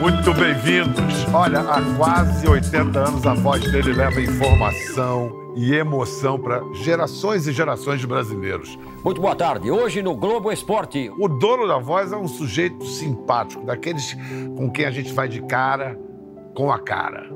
Muito bem-vindos. Olha, há quase 80 anos a voz dele leva informação e emoção para gerações e gerações de brasileiros. Muito boa tarde. Hoje no Globo Esporte. O dono da voz é um sujeito simpático, daqueles com quem a gente vai de cara com a cara.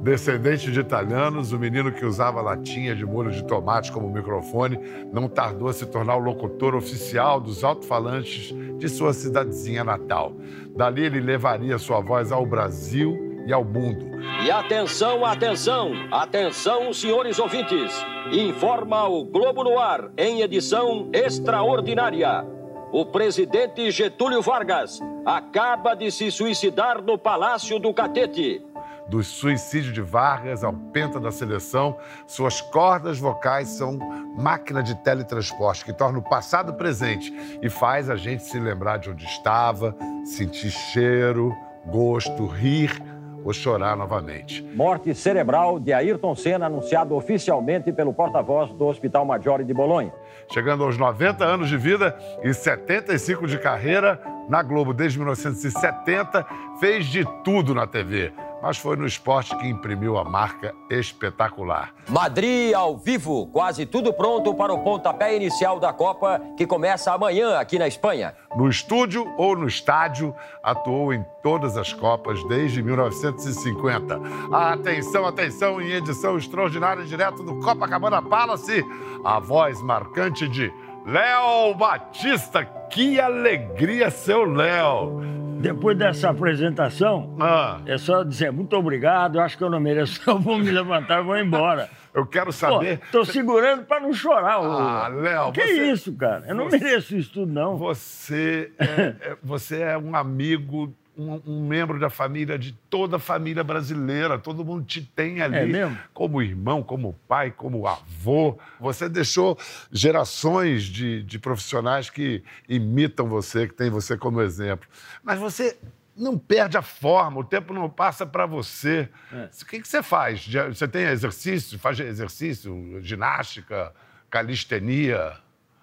Descendente de italianos, o menino que usava latinha de molho de tomate como microfone não tardou a se tornar o locutor oficial dos alto-falantes de sua cidadezinha natal. Dali ele levaria sua voz ao Brasil e ao mundo. E atenção, atenção, atenção, senhores ouvintes. Informa o Globo no Ar, em edição extraordinária. O presidente Getúlio Vargas acaba de se suicidar no Palácio do Catete do suicídio de Vargas ao penta da seleção, suas cordas vocais são máquina de teletransporte que torna o passado presente e faz a gente se lembrar de onde estava, sentir cheiro, gosto, rir ou chorar novamente. Morte cerebral de Ayrton Senna, anunciado oficialmente pelo porta-voz do Hospital Maggiore de Bolonha. Chegando aos 90 anos de vida e 75 de carreira, na Globo desde 1970, fez de tudo na TV mas foi no esporte que imprimiu a marca espetacular. Madrid ao vivo, quase tudo pronto para o pontapé inicial da Copa, que começa amanhã aqui na Espanha. No estúdio ou no estádio, atuou em todas as Copas desde 1950. Atenção, atenção, em edição extraordinária direto do Copacabana Palace, a voz marcante de Léo Batista. Que alegria, seu Léo! Depois dessa apresentação, ah. é só dizer muito obrigado, eu acho que eu não mereço, eu vou me levantar e vou embora. Eu quero saber. Tô segurando para não chorar. Ah, Léo. Que você... isso, cara? Eu não você... mereço isso tudo, não. Você é, é, você é um amigo um, um, membro da família, de toda a família brasileira. Todo mundo te tem ali é mesmo? como irmão, como pai, como avô. Você deixou gerações de, de profissionais que imitam você, que têm você como exemplo. Mas você não perde a forma, o tempo não passa para você. É. O que, que você faz? Você tem exercício, faz exercício, ginástica, calistenia?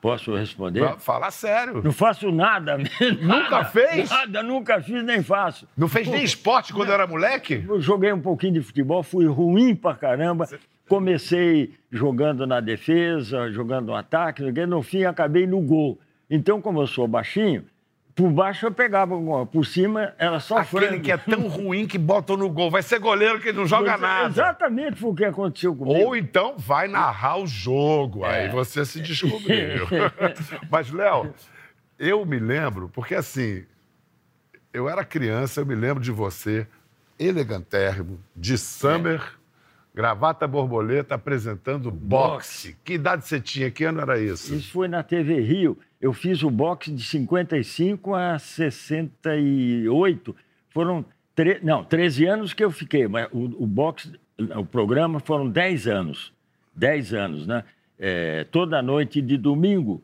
Posso responder? Fala sério. Não faço nada mesmo. Nunca fez? Nada, nunca fiz nem faço. Não fez nem esporte quando era moleque? Eu joguei um pouquinho de futebol, fui ruim pra caramba. Comecei jogando na defesa, jogando no ataque, no fim acabei no gol. Então, como eu sou baixinho, por baixo eu pegava por cima era só Aquele frango. que é tão ruim que botam no gol. Vai ser goleiro que não joga nada. Exatamente foi o que aconteceu comigo. Ou então vai narrar o jogo. É. Aí você se descobriu. Mas, Léo, eu me lembro, porque assim, eu era criança, eu me lembro de você, elegantérrimo, de summer, é. gravata borboleta, apresentando boxe. boxe. Que idade você tinha? Que ano era isso? Isso foi na TV Rio eu fiz o boxe de 55 a 68. Foram tre... não, 13 anos que eu fiquei, mas o, o boxe, o programa foram 10 anos. 10 anos, né? É, toda noite de domingo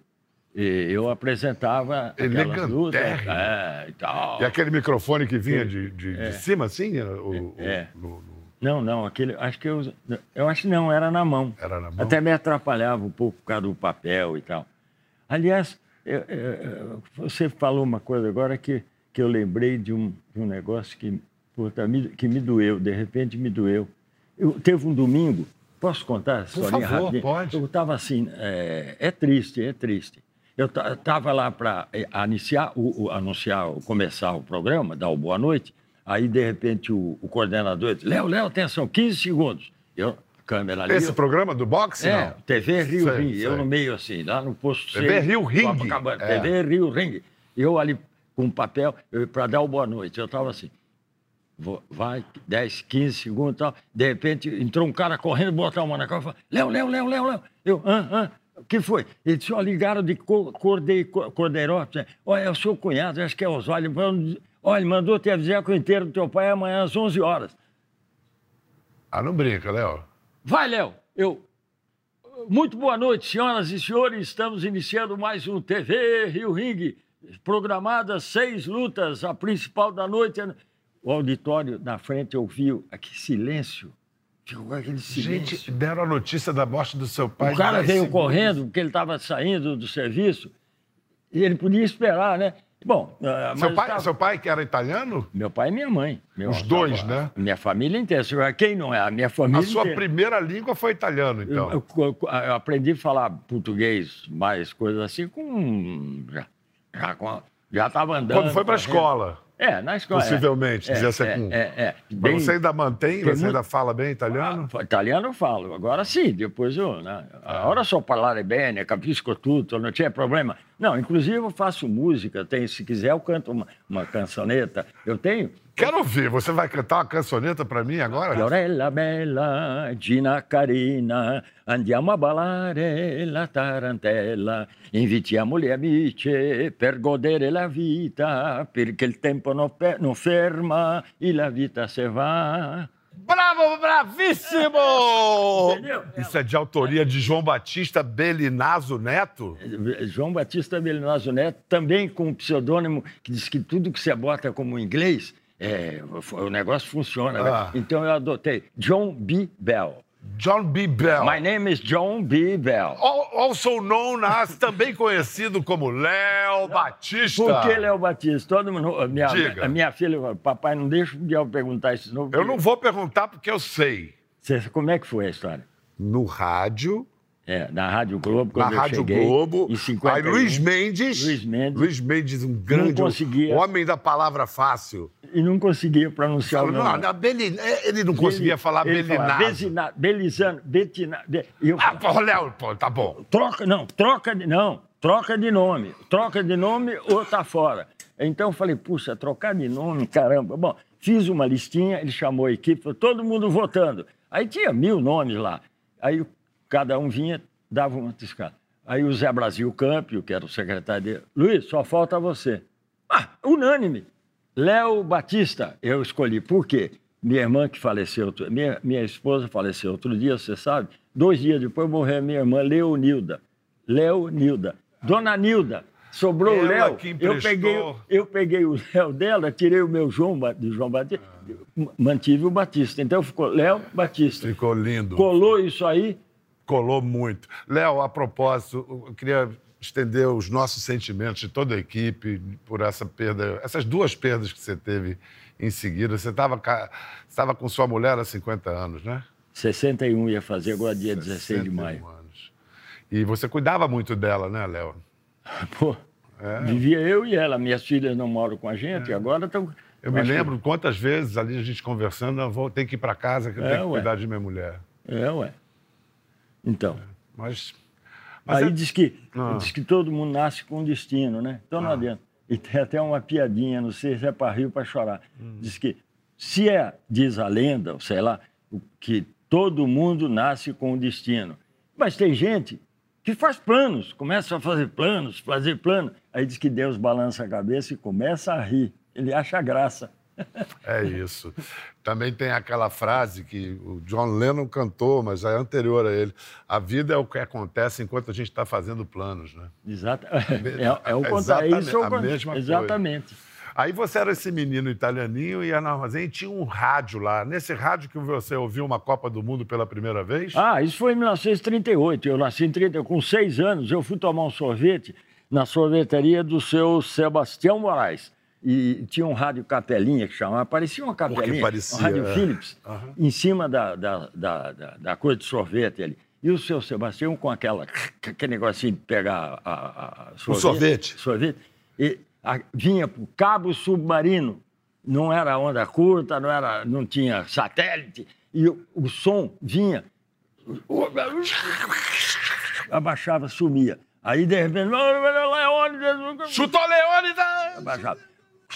eu apresentava aquelas lutas é, e tal. E aquele microfone que vinha de, de, é. de cima, assim? O, é. O, no, no... Não, não, aquele, acho que eu, eu acho que não, era na mão. Era na mão? Até me atrapalhava um pouco por causa do papel e tal. Aliás, eu, eu, você falou uma coisa agora que, que eu lembrei de um, de um negócio que, puta, me, que me doeu, de repente me doeu. Eu, teve um domingo, posso contar essa história rápida? Pode. Eu estava assim, é, é, triste, é triste. Eu estava lá para é, anunciar, o, o, anunciar, começar o programa, dar o boa noite, aí de repente o, o coordenador disse, Léo, Léo, atenção, 15 segundos. Eu, câmera ali. Esse programa do boxe? É, não? TV Rio sei, Ring. Sei. Eu no meio assim, lá no posto TV C, Rio Ring. É. TV Rio Ring. Eu ali com um papel para dar o boa noite. Eu estava assim. Vou, vai, 10, 15 segundos e tal. De repente entrou um cara correndo, botou a mão na cara e falou: Léo, Léo, Léo, Léo, Léo. Eu, hã, hã. O que foi? Ele disse: ó, ligaram de Cordeiro, Cordeirópolis. Olha, é o seu cunhado, acho que é Osório. Olha, mandou te avisar que o enterro do teu pai é amanhã às 11 horas. Ah, não brinca, Léo. Vai, Léo. Eu. Muito boa noite, senhoras e senhores. Estamos iniciando mais um TV Rio Ring. Programadas seis lutas, a principal da noite. O auditório na frente ouviu aquele silêncio. Ficou aquele silêncio. Gente, deram a notícia da morte do seu pai. O cara veio segundos. correndo, porque ele estava saindo do serviço. E ele podia esperar, né? Bom, ah, Seu mas pai, tá- seu pai que era italiano? meu pai e minha mãe. Meu- Os dois, né? Minha família inteira. Quem não é? A minha família A sua inteira. primeira língua foi italiano, então. Eu, eu- eu aprendi a falar português, mais coisas assim, com. Já, já, com- já estava andando. Quando foi para a escola, É, na escola. possivelmente, é, devia ser é, com... É, é, Mas bem- você ainda mantém? Você ainda fala bem italiano? Ah, italiano eu falo, agora sim, depois eu. Né? Ah. Ora so parlare bene, capisco tutto, não tinha problema. Não, inclusive eu faço música, tenho, se quiser eu canto uma, uma cançoneta. Eu tenho. Quero ouvir. Você vai cantar uma cançoneta para mim agora? Fiorella bella, Gina carina, andiamo a ballare la tarantella, invitiamo gli amici per godere la vita, perché il tempo non, non ferma e la vita se va. Bravo, bravíssimo! Entendeu? Isso é de autoria de João Batista Belinazo Neto? João Batista Belinazo Neto, também com um pseudônimo que diz que tudo que você bota como inglês, é, o negócio funciona. né? Ah. Então eu adotei John B. Bell. John B. Bell. My name is John B. Bell. Al- Also known as, também conhecido como Léo Batista. Por que Léo Batista? Todo mundo, a minha, Diga. a minha filha papai, não deixa o Biel perguntar isso novo. Eu não vou perguntar porque eu sei. Você- como é que foi a história? No rádio, É, na Rádio Globo, na quando eu Rádio cheguei, Globo. em 51, Aí Luiz Mendes. Luiz Mendes. Luiz Mendes, um grande conseguia. homem da palavra fácil. E não conseguia pronunciar o Não, nome. não, Beli- ele não conseguia falar falava Belinazo. Bezina- Belizano, Betina... Be- e eu Ah, pô, Léo, pô, tá bom. troca, não, troca de, não, troca de nome. Troca de nome ou tá fora. Então eu falei, puxa, trocar de nome, caramba. Bom, fiz uma listinha, ele chamou a equipe, todo mundo votando. Aí tinha mil nomes lá. Aí cada um vinha, dava uma tiscada. Aí o Zé Brasil Câmpio, que era o secretário dele, Luiz, só falta você. Ah, unânime. Léo Batista, eu escolhi. Por quê? Minha irmã que faleceu, minha, minha esposa faleceu outro dia, você sabe. Dois dias depois morreu minha irmã Leonilda. Leonilda. Dona Nilda, sobrou o Ela Léo. que Eu peguei, o- eu peguei o Léo dela, tirei o meu João, do João Batista, mantive o Batista. Então ficou Léo Batista. Ficou lindo. Colou isso aí, Colou muito. Léo, a propósito, eu queria estender os nossos sentimentos de toda a equipe por essa perda, essas duas perdas que você teve em seguida. Você estava com sua mulher há 50 anos, né? 61 ia fazer agora dia 16 de 61 maio. anos. E você cuidava muito dela, né, Léo? Pô, vivia eu e ela. Minhas filhas não moram com a gente, agora estão. Eu me lembro quantas vezes ali a gente conversando, eu vou ter que ir para casa, que eu É, tenho que ué. cuidar de minha mulher. É, ué. Então. Mas. mas Aí é- diz, que, Ah. diz que todo mundo nasce com um destino, né? Então não adianta. E tem até uma piadinha, não sei se é para rir ou para chorar. Hum. Diz que, se é, diz a lenda, ou sei lá, que todo mundo nasce com um destino. Mas tem gente que faz planos, começa a fazer planos, fazer plano. Aí diz que Deus balança a cabeça e começa a rir. Ele acha graça. É isso. Também tem aquela frase que o John Lennon cantou, mas é anterior a ele. A vida é o que acontece enquanto a gente está fazendo planos, né? Exato. É, é o contrário. Exatamente, Isso é o a contrário. coisa. Exatamente. Aí você era esse menino italianinho, ia no armazém e tinha um rádio lá. Nesse rádio que você ouviu uma Copa do Mundo pela primeira vez? Ah, isso foi em 1938. Eu nasci em 30. Com seis anos, eu fui tomar um sorvete na sorveteria do seu Sebastião Moraes. E tinha um rádio capelinha que chamava, parecia uma capelinha, parecia, um rádio é. Philips, em cima da, da, da, da, da coisa de sorvete ali. E o seu Sebastião com aquela, aquele negocinho de pegar a, a- a sorvete. sorvete e a- vinha para o cabo submarino. Não era onda curta, não, era, não tinha satélite. E o, o som vinha abaixava, sumia. Aí, de repente, Leônidas, Chutou Leônidas! abaixava.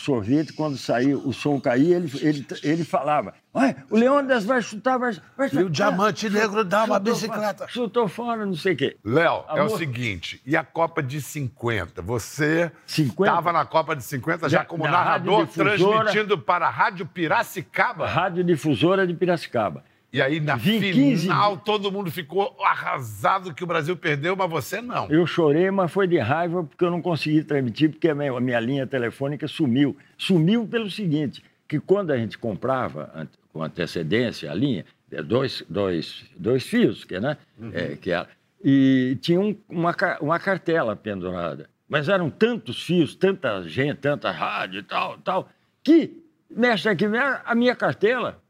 Sorvete, quando saía, o som caía, ele, ele, ele falava, "Ué, o Leônidas vai chutar, vai, vai chutar. E o diamante negro dá uma bicicleta. fora, Chutou fora, não sei o quê. Léo, é o seguinte, e a Copa de 50? Você 50? estava na Copa de 50 já Já, como na narrador, transmitindo para a Rádio Piracicaba? Rádio Difusora de Piracicaba. E aí, na Vim 15 final, todo mundo ficou arrasado que o Brasil perdeu, mas você não. Eu chorei, mas foi de raiva porque eu não consegui transmitir, porque a minha, a minha linha telefônica sumiu. Sumiu pelo seguinte, que quando a gente comprava com antecedência a linha, é, dois, dois, dois fios, que, né? É, que era, e tinha um- uma, uma cartela pendurada. mas eram tantos fios, tanta gente, tanta rádio e tal, tal, que, mexe aqui, a minha cartela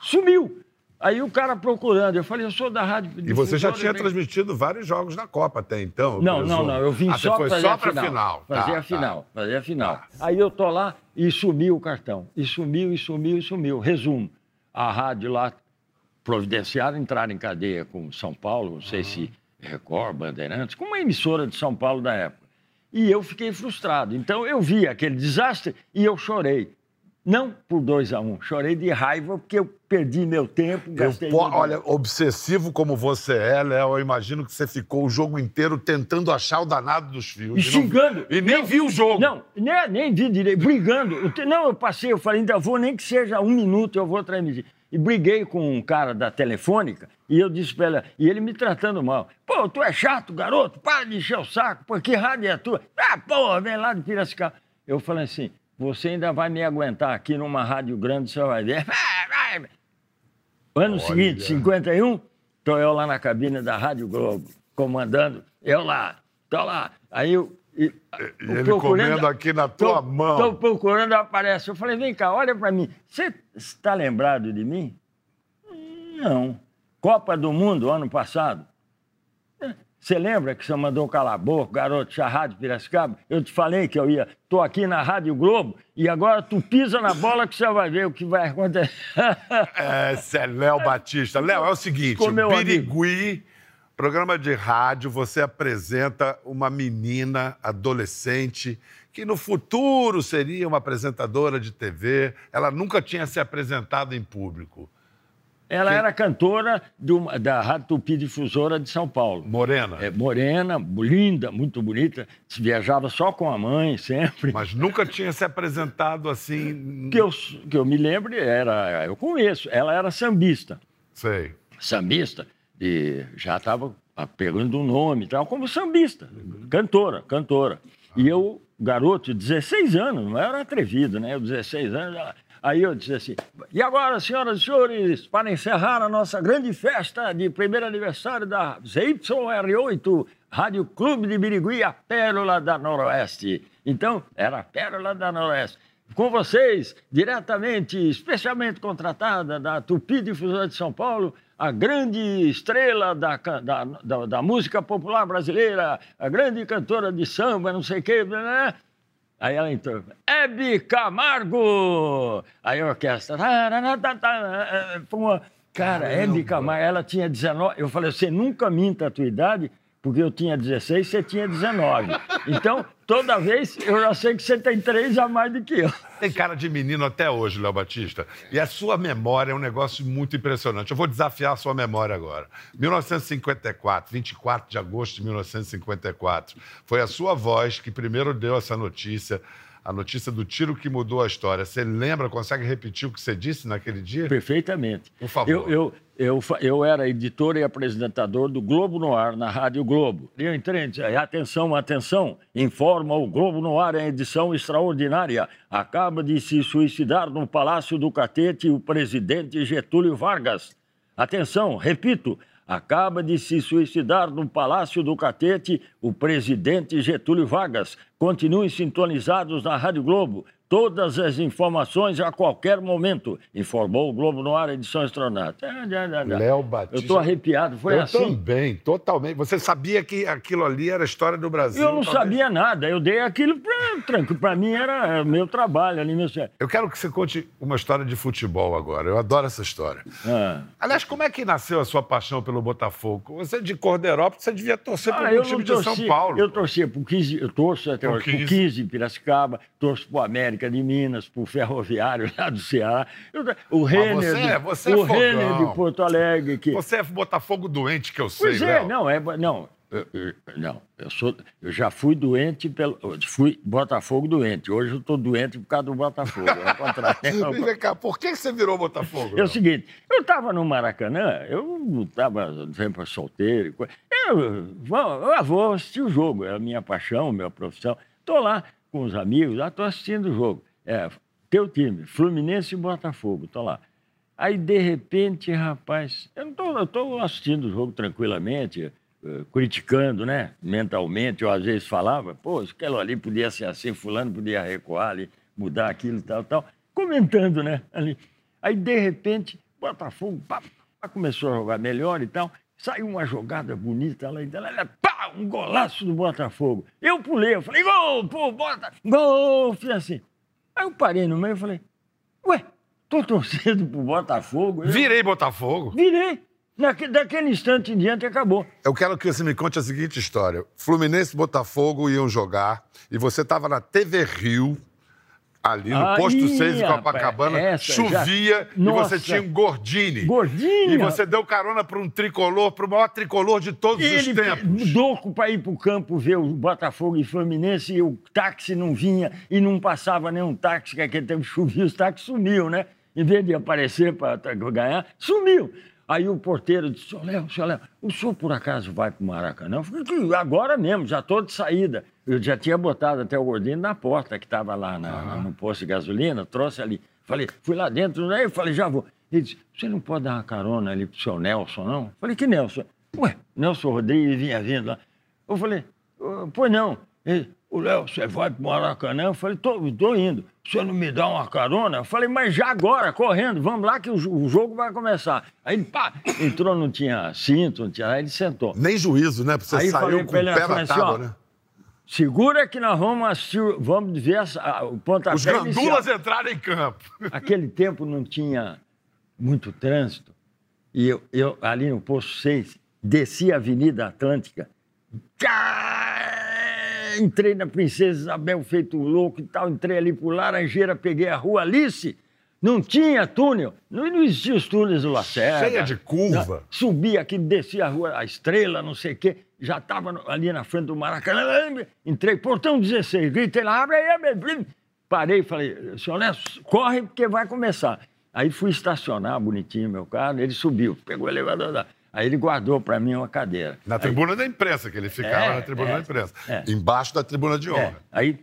sumiu. Aí o cara procurando, eu falei, eu sou da rádio. E você já tinha transmitido vários jogos da Copa até então? Não, não, não. Eu vim ah, só só a final. final. Fazer tá, a final, tá. fazer a final. Tá. Aí eu tô lá e sumiu o cartão. E sumiu, e sumiu, e sumiu. Resumo, a rádio lá providenciaram entrar em cadeia com São Paulo, não sei se Record, Bandeirantes, com uma emissora de São Paulo da época. E eu fiquei frustrado. Então eu vi aquele desastre e eu chorei. Não por 2 a 1 um. chorei de raiva porque eu perdi meu tempo, Eu gastei meu olha, obsessivo como você é, Léo, eu imagino que você ficou o jogo inteiro tentando achar o danado dos fios. E não- xingando. E nem Não, viu o jogo. Não, nem, nem vi direito, brigando. Eu Não, eu passei, eu falei, ainda vou, nem que seja um minuto, eu vou transmitir. E briguei com um cara da telefônica e eu disse pra ele, e ele me tratando mal. Pô, tu é chato, garoto, para de encher o saco, pô, que rádio é tua? Ah, porra, vem lá de Piracicaba. Eu falei assim, você ainda vai me aguentar aqui numa rádio grande, você vai ver. Ano seguinte, 51, tô eu lá na cabine da Rádio Globo, comandando, eu lá, tô lá. Aí eu. E, ele comendo aqui na tua mão. Estou procurando, aparece. Eu falei, vem cá, olha para mim. Você está lembrado de mim? Não. Copa do Mundo, ano passado. Você lembra que você mandou calar a boca, garoto, da Rádio Piracicaba? Eu te falei que eu ia. Estou aqui na Rádio Globo e agora tu pisa na bola que você vai ver o que vai acontecer. Esse é Léo Batista. Léo, é o seguinte, Ficou meu o Birigui, programa de rádio, você apresenta uma menina adolescente que no futuro seria uma apresentadora de TV. Ela nunca tinha se apresentado em público. Ela era cantora uma- da Rádio Tupi Difusora de São Paulo. Morena. É, morena, linda, muito bonita. Viajava só com a mãe, sempre. Mas nunca tinha se apresentado assim. que eu, que eu me lembro, era, eu conheço, ela era sambista. Sei. Sambista, e já estava pegando um nome e tal, como sambista, cantora, cantora. E eu, garoto, de 16 anos, não era atrevido, né? Eu, 16 anos, ela- aí eu disse assim: e agora, senhoras e senhores, para encerrar a nossa grande festa de primeiro aniversário da ZYR8, Rádio Clube de Birigui, a Pérola da Noroeste. Então, era a Pérola da Noroeste. Com vocês, diretamente, especialmente contratada da Tupi Difusora de São Paulo, a grande estrela da, da, da, da música popular brasileira, a grande cantora de samba, não sei o quê, né? Aí ela entrou, Hebe Camargo! Aí a orquestra, tarará, foi uma- cara, Hebe Camargo, ela tinha 19, eu falei, você nunca minta a tua idade, porque eu tinha 16, você tinha 19. Então, toda vez, eu já sei que você tem três a mais do que eu. Tem cara de menino até hoje, Léo Batista. E a sua memória é um negócio muito impressionante. Eu vou desafiar a sua memória agora. 1954, 24 de agosto de 1954. Foi a sua voz que primeiro deu essa notícia, a notícia do tiro que mudou a história. Você lembra, consegue repetir o que você disse naquele dia? Perfeitamente. Por favor. Eu, eu, eu, eu era editor e apresentador do Globo no Ar, na Rádio Globo. Eu entrei e atenção, atenção, informa o Globo no Ar em edição extraordinária. Acaba de se suicidar no Palácio do Catete o presidente Getúlio Vargas. Atenção, repito, acaba de se suicidar no Palácio do Catete o presidente Getúlio Vargas. Continuem sintonizados na Rádio Globo. Todas as informações a qualquer momento, informou o Globo no ar, edição extraordinária. Léo Batista. Eu estou arrepiado, foi eu assim. também, totalmente. Você sabia que aquilo ali era a história do Brasil? Eu não talvez? sabia nada, eu dei aquilo tranquilo. Para mim era meu trabalho ali, meu. Eu quero que você conte uma história de futebol agora. Eu adoro essa história. Ah. Aliás, como é que nasceu a sua paixão pelo Botafogo? Você é de Corderópolis, você devia torcer por Ah, um eu time não de São Paulo. Eu torcia pro 15, eu torço até pro 15. 15 de Piracicaba, torço pro América de Minas, pro Ferroviário lá do Ceará. Eu- o Renner, você é- de, você é o Renner fogão. de Porto Alegre. Que, Você é Botafogo doente, que eu sei, pois é, Léo. não, é, não, eu, eu- não, eu sou, eu já fui doente pelo, fui Botafogo doente. Hoje eu estou doente por causa do Botafogo. Ao contrário. Vem cá, por que você virou Botafogo? É o seguinte, eu estava no Maracanã, eu estava sempre solteiro. Eu vou, eu vou assistir o jogo, é a minha paixão, minha profissão. Estou lá com os amigos, lá estou assistindo o jogo. É, teu time, Fluminense e Botafogo, estou lá. Aí, de repente, rapaz, eu estou assistindo o jogo tranquilamente, eh, criticando, né? Mentalmente, eu às vezes falava, pô, aquilo ali podia ser assim, fulano podia recuar ali, mudar aquilo, tal, tal. Comentando, né? Ali. Aí, de repente, Botafogo pá, pá, começou a jogar melhor e tal. Saiu uma jogada bonita lá, então, ela, pá, um golaço do Botafogo. Eu pulei, eu falei, gol, pô, bota, gol, fiz assim. Aí eu parei no meio e falei, ué, tô torcendo pro Botafogo. Eu Virei Botafogo. virei. Naque, daquele instante em diante acabou. Eu quero que você me conte a seguinte história. Fluminense e Botafogo iam jogar e você estava na TV Rio, ali no Aí, posto 6 de rapaz, Copacabana, essa chovia já- e você tinha um Gordini. Gordinho. E você deu carona para um tricolor, para o maior tricolor de todos Ele os tempos. louco para ir para o campo ver o Botafogo e Fluminense e o táxi não vinha e não passava nenhum táxi, que aquele tempo chovia, os táxis sumiu, né? Em vez de aparecer para ganhar, sumiu. Aí o porteiro disse, senhor Léo, senhor Léo, o senhor por acaso vai para o Maracanã? Eu falei, "Que agora mesmo, já estou de saída. Eu já tinha botado até o gordinho na porta, que estava lá na- no posto de gasolina, trouxe ali. Falei, fui lá dentro, aí eu falei, já vou. Ele disse, você não pode dar uma carona ali pro seu Nelson, não? Eu falei, que Nelson? Ué, Nelson Rodrigues vinha vindo lá. Eu falei, "Ah, pois não. Ele, o Léo, você vai pro Maracanã? Eu falei, tô, tô indo. O senhor não me dá uma carona? Eu falei, mas já agora, correndo, vamos lá que o, o jogo vai começar. Aí ele, pá, entrou, não tinha cinto, não tinha nada, ele sentou. Nem juízo, né? Você Aí saiu com pra o ele, pé falei na assim, tábua, ó, né? Segura que nós vamos assistir, vamos ver essa- a- o pontapé Os inicial. gandulas entraram em campo. Aquele tempo não tinha muito trânsito. E eu, eu ali no posto 6, desci a Avenida Atlântica. Tchá! Entrei na Princesa Isabel feito louco e tal. Entrei ali por Laranjeira, peguei a rua Alice. Não tinha túnel. Não, não existia os túneis do Lacerda. Cheia de curva. Subi aqui, desci a rua, a Estrela, não sei o quê. Já estava ali na frente do Maracanã. Entrei, portão 16. Gritei lá, abre aí, abre. Parei e falei, senhor Nelson, corre porque vai começar. Aí fui estacionar bonitinho meu carro, ele subiu, pegou o elevador. Aí ele guardou para mim uma cadeira. Na tribuna da imprensa, que ele ficava É, na tribuna é, da imprensa. é. Embaixo da tribuna de É, honra. aí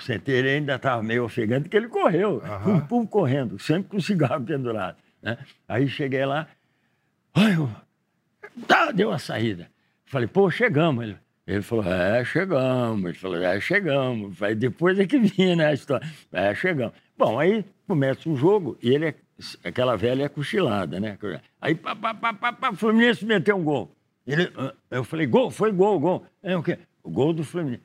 sentei, ele ainda estava meio ofegante, porque ele correu, pum, pum, correndo, sempre com o cigarro pendurado. Né? Aí cheguei lá, ai, eu- tá, deu a saída. Falei, pô, chegamos. Ele, ele falou, é, chegamos. Ele falou, é, chegamos. Aí depois é que vinha, né, a história. É, chegamos. Bom, aí começa o jogo e ele é aquela velha cochilada, né? Aí, pá, pá, pá, pá, pá, o Fluminense meteu um gol. Ele, eu falei, gol, foi gol, gol. É o quê? O gol do Fluminense.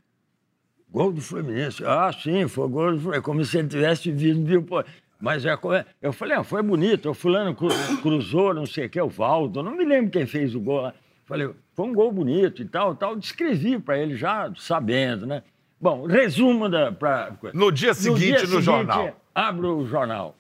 Gol do Fluminense. Ah, sim, foi gol do Fluminense. Como se ele tivesse visto, viu, pô. Mas é, co- eu falei, ah, foi bonito. O fulano cru- cruzou, não sei o que, o Valdo. Não me lembro quem fez o gol lá. Falei, foi um gol bonito e tal, tal. Descrevi para ele já sabendo, né? Bom, resumo da... Pra, No dia seguinte, no jornal. Abro o jornal.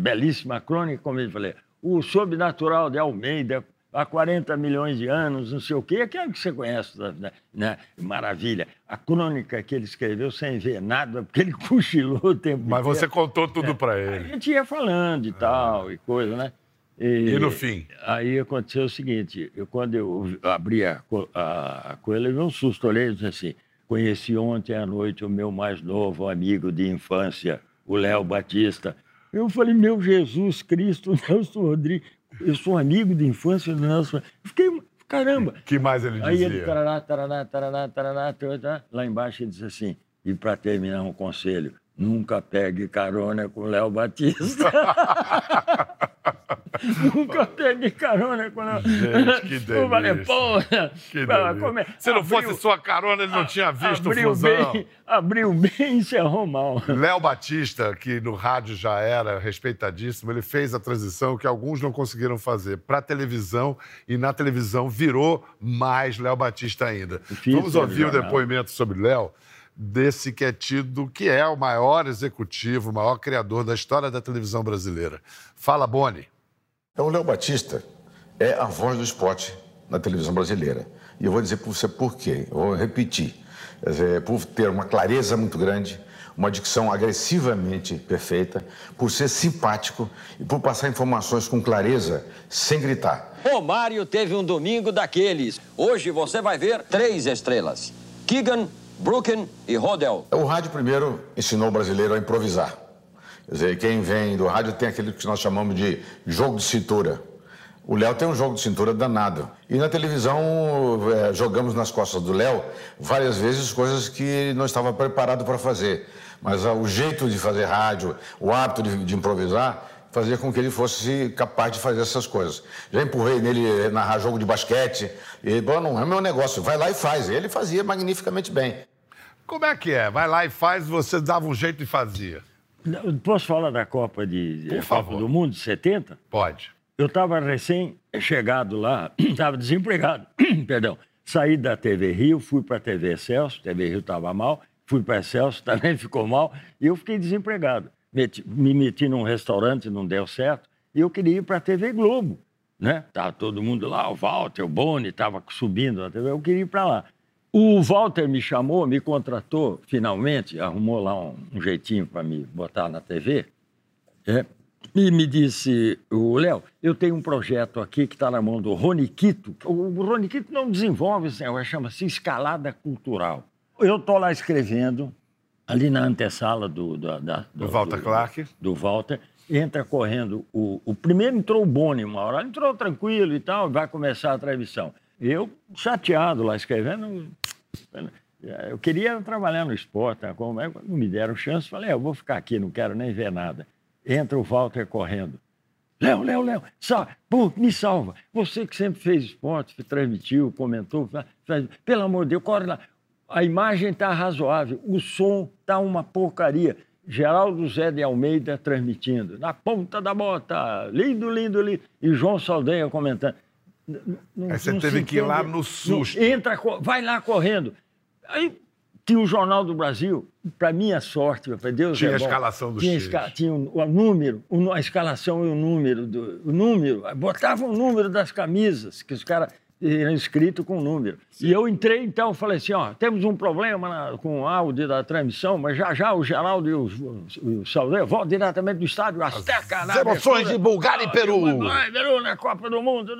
Belíssima crônica, como eu falei. O sobrenatural de Almeida, há 40 milhões de anos, não sei o quê, aquilo que você conhece, né? né? Maravilha. A crônica que ele escreveu sem ver nada, porque ele cochilou o tempo Mas você inteiro. contou tudo pra A ele. gente ia falando e tal, e coisa, né? E, E no fim? Aí aconteceu o seguinte: eu, quando eu abri a, a, a coisa, eu levei um susto. Olhei e disse assim: conheci ontem à noite o meu mais novo amigo de infância, o Léo Batista. Eu falei: meu Jesus Cristo, Nelson Rodrigues, eu sou amigo de infância do Nelson. Fiquei, caramba. que mais ele Aí dizia? ele, tarará, tarará, tarará, tarará, tarará, lá embaixo ele disse assim, e para terminar um conselho, nunca pegue carona com Léo Batista. nunca pegue carona com Léo Gente, que Eu falei, porra, Que delícia. Se não fosse abriu- sua carona, ele não tinha visto o fusão. bem, abriu bem e encerrou mal. Léo Batista, que no rádio já era respeitadíssimo, ele fez a transição que alguns não conseguiram fazer para televisão e na televisão virou mais Léo Batista ainda. Difícil, Vamos ouvir o depoimento sobre Léo desse que é tido que é o maior executivo, o maior criador da história da televisão brasileira. Fala, Boni. Então, o Léo Batista é a voz do esporte na televisão brasileira. E eu vou dizer para você por quê. Eu vou repetir. Dizer, por ter uma clareza muito grande, uma dicção agressivamente perfeita, por ser simpático e por passar informações com clareza, sem gritar. Romário teve um domingo daqueles. Hoje você vai ver três estrelas: Keegan, Brooken e Rodel. O rádio primeiro ensinou o brasileiro a improvisar. Dizer, quem vem do rádio tem aquilo que nós chamamos de jogo de cintura. O Léo tem um jogo de cintura danado. E na televisão, é, jogamos nas costas do Léo várias vezes coisas que não estava preparado para fazer. Mas ah, o jeito de fazer rádio, o hábito de, de improvisar, fazia com que ele fosse capaz de fazer essas coisas. Já empurrei nele eh, narrar jogo de basquete. E ele falou, não é meu negócio, vai lá e faz. E ele fazia magnificamente bem. Como é que é? Vai lá e faz, você dava um jeito e fazia. Posso falar da Copa, de, Por Copa favor. do Mundo de 70? Pode. Eu estava recém-chegado lá, estava desempregado, perdão. Saí da TV Rio, fui para a TV Celso, TV Rio estava mal, fui para a Celso, também ficou mal, e eu fiquei desempregado. Meti- me meti num restaurante, não deu certo, e eu queria ir para a TV Globo, né? Tava todo mundo lá, o Walter, o Boni, estava subindo na TV, eu queria ir para lá. O Walter me chamou, me contratou, finalmente, arrumou lá um, um jeitinho para me botar na TV, é, e me disse, o Léo, eu tenho um projeto aqui que está na mão do Roniquito. O Roniquito não desenvolve esse negócio, chama-se escalada cultural. Eu estou lá escrevendo, ali na antessala do... da- da- Do Walter Clark. Do Walter. Entra correndo o... O primeiro entrou o Boni uma hora, entrou tranquilo e tal, vai começar a transmissão. Eu, chateado lá escrevendo, eu queria trabalhar no esporte, né? como é, quando me deram chance, falei, "É, eu vou ficar aqui, não quero nem ver nada. Entra o Walter correndo. Léo, Léo, Léo, sal- me salva. Você que sempre fez esporte, transmitiu, comentou, fa- faz- pelo amor de Deus, corre lá. A imagem está razoável, o som está uma porcaria. Geraldo Zé de Almeida transmitindo, na ponta da bota, lindo, lindo, lindo. E João Saldanha comentando. Não- Aí você teve que ir lá no susto. Não, entra, vai lá correndo. Aí tinha o Jornal do Brasil, para minha sorte, para Deus Tinha é a escalação dos tinha, esca- tinha o, o número, o- a escalação e o número, do, o número, botavam o número das camisas, que os caras eram escritos com o número. E eu entrei, então, falei assim, ó, temos um problema na- com o áudio da transmissão, mas já já o Geraldo e o, o, o Saldanha voltam diretamente do estádio Azteca. na emoções de Bulgária e Peru. Vai, Peru na Copa do Mundo.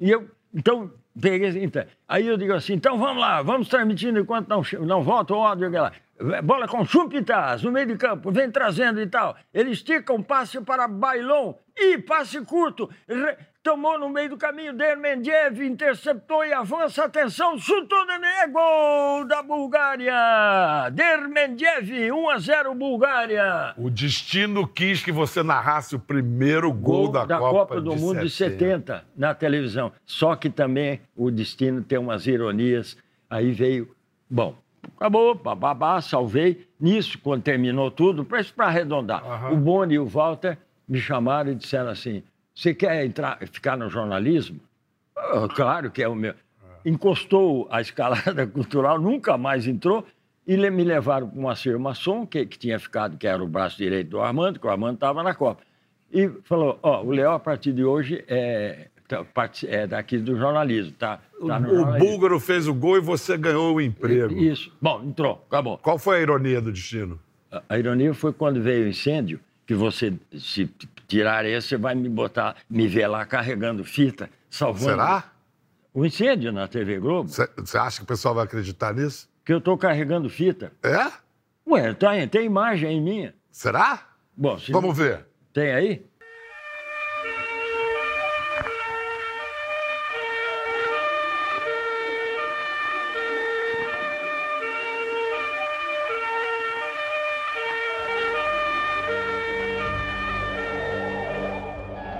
E eu, então, peguei, então, aí eu digo assim, então vamos lá, vamos transmitindo enquanto não, não volta o áudio. lá. Bola com Chumpitas no meio de campo, vem trazendo e tal. Ele estica um passe para Bailon e passe curto. Tomou no meio do caminho, Dermendiev interceptou e avança. Atenção, chutou, é gol da Bulgária. Dermendiev, 1 a 0 Bulgária. O destino quis que você narrasse o primeiro gol, da, Copa, do de Mundo de 70 na televisão. Só que também o destino tem umas ironias. Aí veio, bom, acabou, bababá, salvei. Nisso, quando terminou tudo, para arredondar, Aham. o Boni e o Walter me chamaram e disseram assim: você quer entrar, ficar no jornalismo? Ah, claro que é o meu. Encostou a escalada cultural, nunca mais entrou. E me levaram para o Moacir Masson, que, que tinha ficado, que era o braço direito do Armando, que o Armando estava na Copa. E falou: Ó, o Léo, a partir de hoje, é, tá- é daqui do jornalismo, tá? tá O jornalismo." búlgaro fez o gol e você ganhou o emprego. Isso. Bom, entrou, acabou. Qual foi a ironia do destino? A- A ironia foi quando veio o incêndio, que você, se tirar esse, você vai me botar, me ver lá carregando fita, salvando. Será? O incêndio na TV Globo, Você acha que o pessoal vai acreditar nisso? que eu estou carregando fita. É? Ué, tem, tem imagem aí minha. Será? Bom, Vamos ver. tem aí?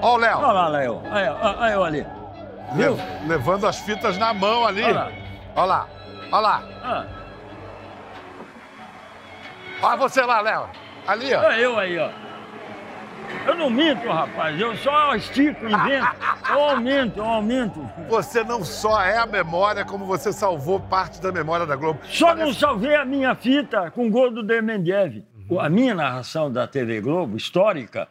Ó o Léo, Olha lá, Léo. Aí, ó, ali. Viu? le- levando as fitas na mão ali. Olha lá. Olha lá, olha lá. Ah, Olha você lá, Léo. Ali, ó. olha eu aí, ó. Eu não minto, rapaz. Eu só estico, invento. Eu aumento, eu aumento. Você não só é a memória, como você salvou parte da memória da Globo. Só Parece- não salvei a minha fita com o gol do Dermendiev. A minha narração da TV Globo, histórica,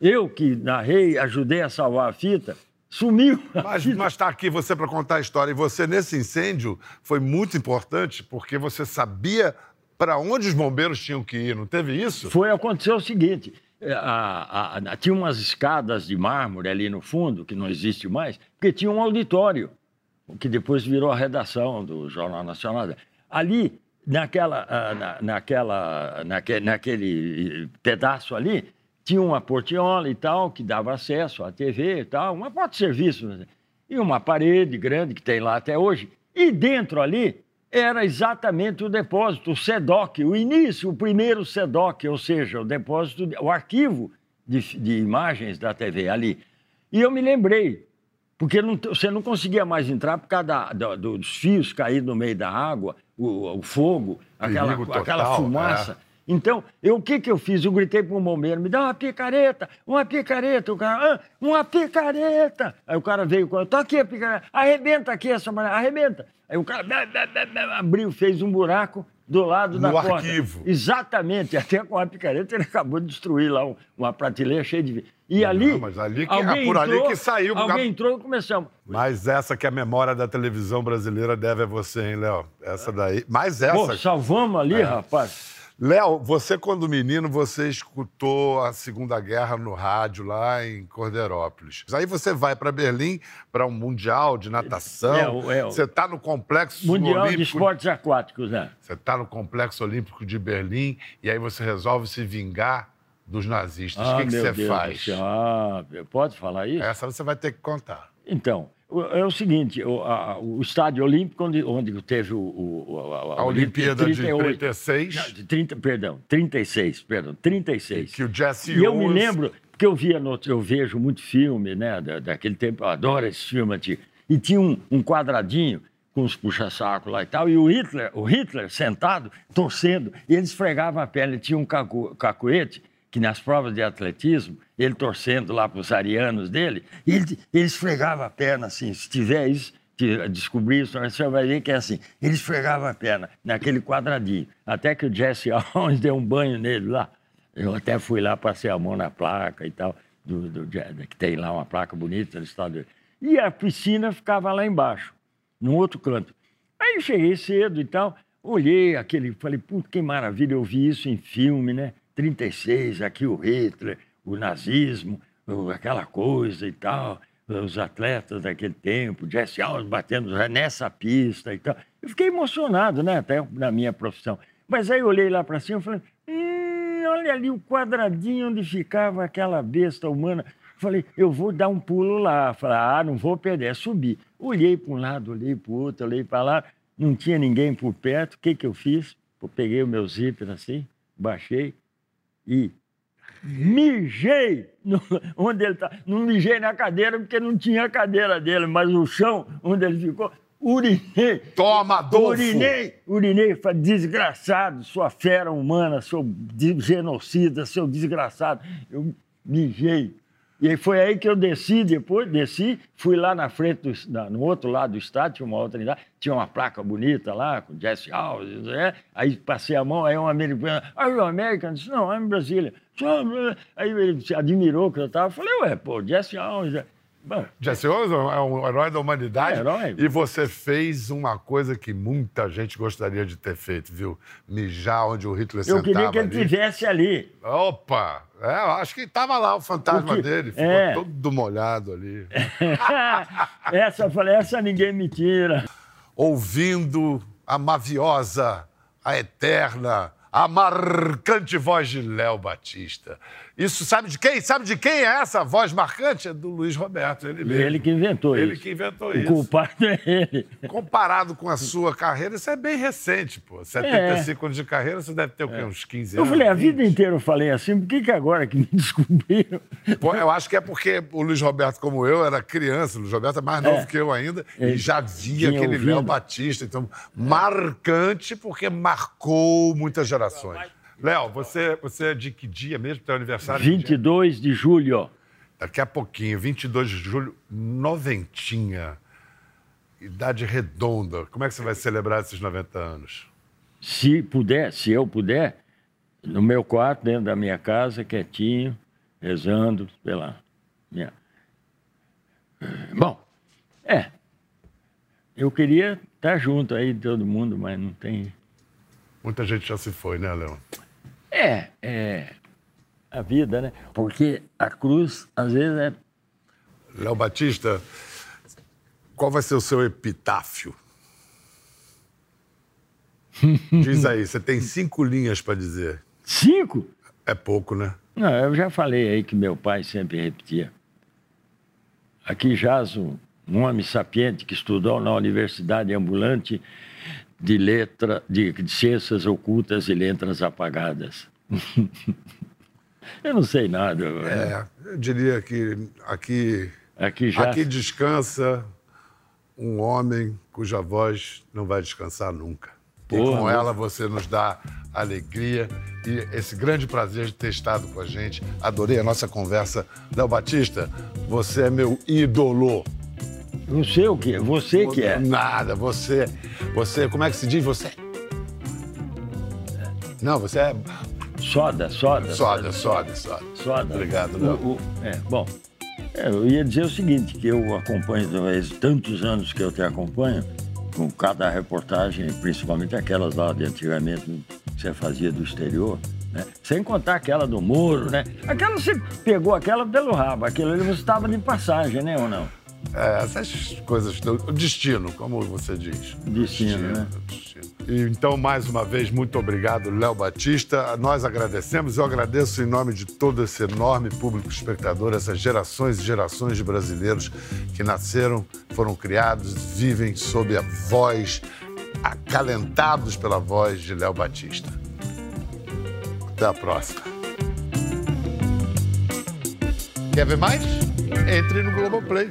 eu que narrei, ajudei a salvar a fita, sumiu. Mas está aqui você para contar a história. E você, nesse incêndio, foi muito importante porque você sabia para onde os bombeiros tinham que ir, não teve isso? Foi acontecer o seguinte: eh, a- a- a- tinha umas escadas de mármore ali no fundo, que não existe mais, porque tinha um auditório, que depois virou a redação do Jornal Nacional. Ali, naquela, ah, na- naquela, naque- naquele pedaço ali, tinha uma portiola e tal, que dava acesso à TV e tal, uma porta de serviço. né? E uma parede grande que tem lá até hoje. E dentro ali era exatamente o depósito, o SEDOC, o início, o primeiro SEDOC, ou seja, o depósito, de- o arquivo de, de imagens da TV ali. E eu me lembrei, porque não- você não conseguia mais entrar por causa da- da- dos fios caídos no meio da água, o, o fogo, aquela, total, aquela fumaça. é. Então, eu, o que, que eu fiz? Eu gritei para o bombeiro, me dá uma picareta, uma picareta. O cara, ah, uma picareta. Aí o cara veio, com, tô aqui a picareta, arrebenta aqui essa mulher, arrebenta. Aí o cara abriu, fez um buraco do lado da No porta. arquivo. Exatamente, até com a picareta ele acabou de destruir lá um- uma prateleira cheia de... E ali... mas ali que- alguém é por ali entrou, que saiu, por Alguém entrou e começamos. Mas essa que é a memória da televisão brasileira deve a você, hein, Léo? Essa daí. Mais essa. Pô, salvamos ali, rapaz. Léo, você, quando menino, você escutou a Segunda Guerra no rádio lá em Corderópolis. Aí você vai para Berlim para um mundial de natação. É, é Você está no complexo Mundial olímpico. de Esportes Aquáticos, né? Você está no complexo olímpico de Berlim e aí você resolve se vingar dos nazistas. o que, que Ah, você Deus faz? Ah, pode falar isso? Essa você vai ter que contar. Então, é o seguinte, o, a- o Estádio Olímpico, onde, onde teve o, o- a, A Olimpíada de 38, 36. não, de 30, perdão, 36, perdão, 36. Que o Jesse E eu me lembro, porque eu via no, eu vejo muito filme, né, da- daquele tempo, eu adoro esse filme antigo. E tinha um, um quadradinho com os puxa-saco lá e tal, e o Hitler, o Hitler sentado, torcendo, e ele esfregava a perna, ele tinha um cacu, cacuete, que nas provas de atletismo, ele torcendo lá para os arianos dele, ele, ele esfregava a perna assim, se tiver isso, descobrir isso, você vai ver que é assim, ele esfregava a perna naquele quadradinho, até que o Jesse Owens deu um banho nele lá, eu até fui lá, passei a mão na placa e tal, do, do, que tem lá uma placa bonita no estado. E a piscina ficava lá embaixo, num outro canto. Aí eu cheguei cedo e tal, olhei aquele, falei, puta que maravilha, eu vi isso em filme, né? 36, aqui o Hitler, o nazismo, aquela coisa e tal, os atletas daquele tempo, Jesse Owens batendo nessa pista e tal. Eu fiquei emocionado, né? Até na minha profissão. Mas aí eu olhei lá para cima e falei, hum, olha ali o quadradinho onde ficava aquela besta humana. Falei, eu vou dar um pulo lá. Falei, ah, não vou perder, é subir. Olhei para um lado, olhei para o outro, olhei para lá, não tinha ninguém por perto. O que, que eu fiz? Eu peguei o meu zíper assim, baixei e mijei no- onde ele está. Não mijei na cadeira porque não tinha a cadeira dele, mas o chão onde ele ficou, urinei. Toma, Adolfo! Urinei, urinei, falei, desgraçado, sua fera humana, seu genocida, seu desgraçado. Eu mijei. E aí foi aí que eu desci depois, desci, fui lá na frente, do, na- no outro lado do estádio, tinha uma outra unidade, tinha uma placa bonita lá, com Jesse Owens, né? aí passei a mão, aí um americano, are you American? Eu disse, não, I'm Brazilian. Aí ele se admirou que eu estava, falei, ué, pô, Jesse Owens... Bom, Jesse Owens é um herói da humanidade. É, herói. E você fez uma coisa que muita gente gostaria de ter feito, viu? Mijar onde o Hitler eu sentava queria que ele ali. tivesse ali. Opa! É, eu acho que estava lá o fantasma O que- dele. Ficou é. todo molhado ali. essa, eu falei, essa ninguém me tira. Ouvindo a maviosa, a eterna, a marcante voz de Léo Batista. Isso sabe de quem? Sabe de quem é essa voz marcante? É do Luiz Roberto, ele mesmo. Ele que inventou Ele isso. que inventou O isso. culpado é ele. Comparado com a sua carreira, isso é bem recente, pô. 75 anos de carreira, você deve ter o quê? uns 15 É. Eu anos. falei, a 20? vida inteira eu falei assim, por que, que agora que me descobriram? Pô, eu acho que é porque o Luiz Roberto, como eu, era criança. O Luiz Roberto é mais novo É. que eu ainda. Ele e já via aquele ouvido. Léo Batista. Então, marcante porque marcou muitas Léo, você, você é de que dia mesmo? Teu aniversário? Que dia? 22 de julho. Daqui a pouquinho, 22 de julho, noventinha. Idade redonda. Como é que você vai celebrar esses 90 anos? Se puder, se eu puder, no meu quarto, dentro da minha casa, quietinho, rezando pela minha. Bom, é. Eu queria estar junto aí de todo mundo, mas não tem. Muita gente já se foi, né, Léo? É, é. A vida, né? Porque a cruz, às vezes, é Léo Batista, qual vai ser o seu epitáfio? Diz aí, você tem cinco linhas para dizer. cinco. É pouco, né? Não, eu já falei aí que meu pai sempre repetia. Aqui jaz um, um homem sapiente que estudou na Universidade Ambulante de, letra, de, de ciências ocultas e letras apagadas. eu não sei nada. É, eu diria que aqui, Aqui já. aqui descansa um homem cuja voz não vai descansar nunca. E Porra, com meu. ela você nos dá alegria e esse grande prazer de ter estado com a gente. Adorei a nossa conversa. Léo Batista, você é meu ídolo. Não sei o quê. Você que é. Nada, você. Você, como é que se diz? Você. Não, você é. Soda, soda. Soda, soda, soda. Soda. Obrigado, O- o- é, bom, é, eu ia dizer o seguinte, que eu acompanho talvez tantos anos que eu te acompanho, com cada reportagem, principalmente aquelas lá de antigamente que você fazia do exterior, né? Sem contar aquela do Moro, né? Aquela você pegou aquela pelo rabo, aquilo ali você estava de passagem, né ou não? É, essas coisas. do- O destino, como você diz. Destino, né? destino. E, então, mais uma vez, muito obrigado, Léo Batista. Nós agradecemos. Eu agradeço em nome de todo esse enorme público espectador, essas gerações e gerações de brasileiros que nasceram, foram criados, vivem sob a voz, acalentados pela voz de Léo Batista. Até a próxima. Quer ver mais? Entre no Globoplay.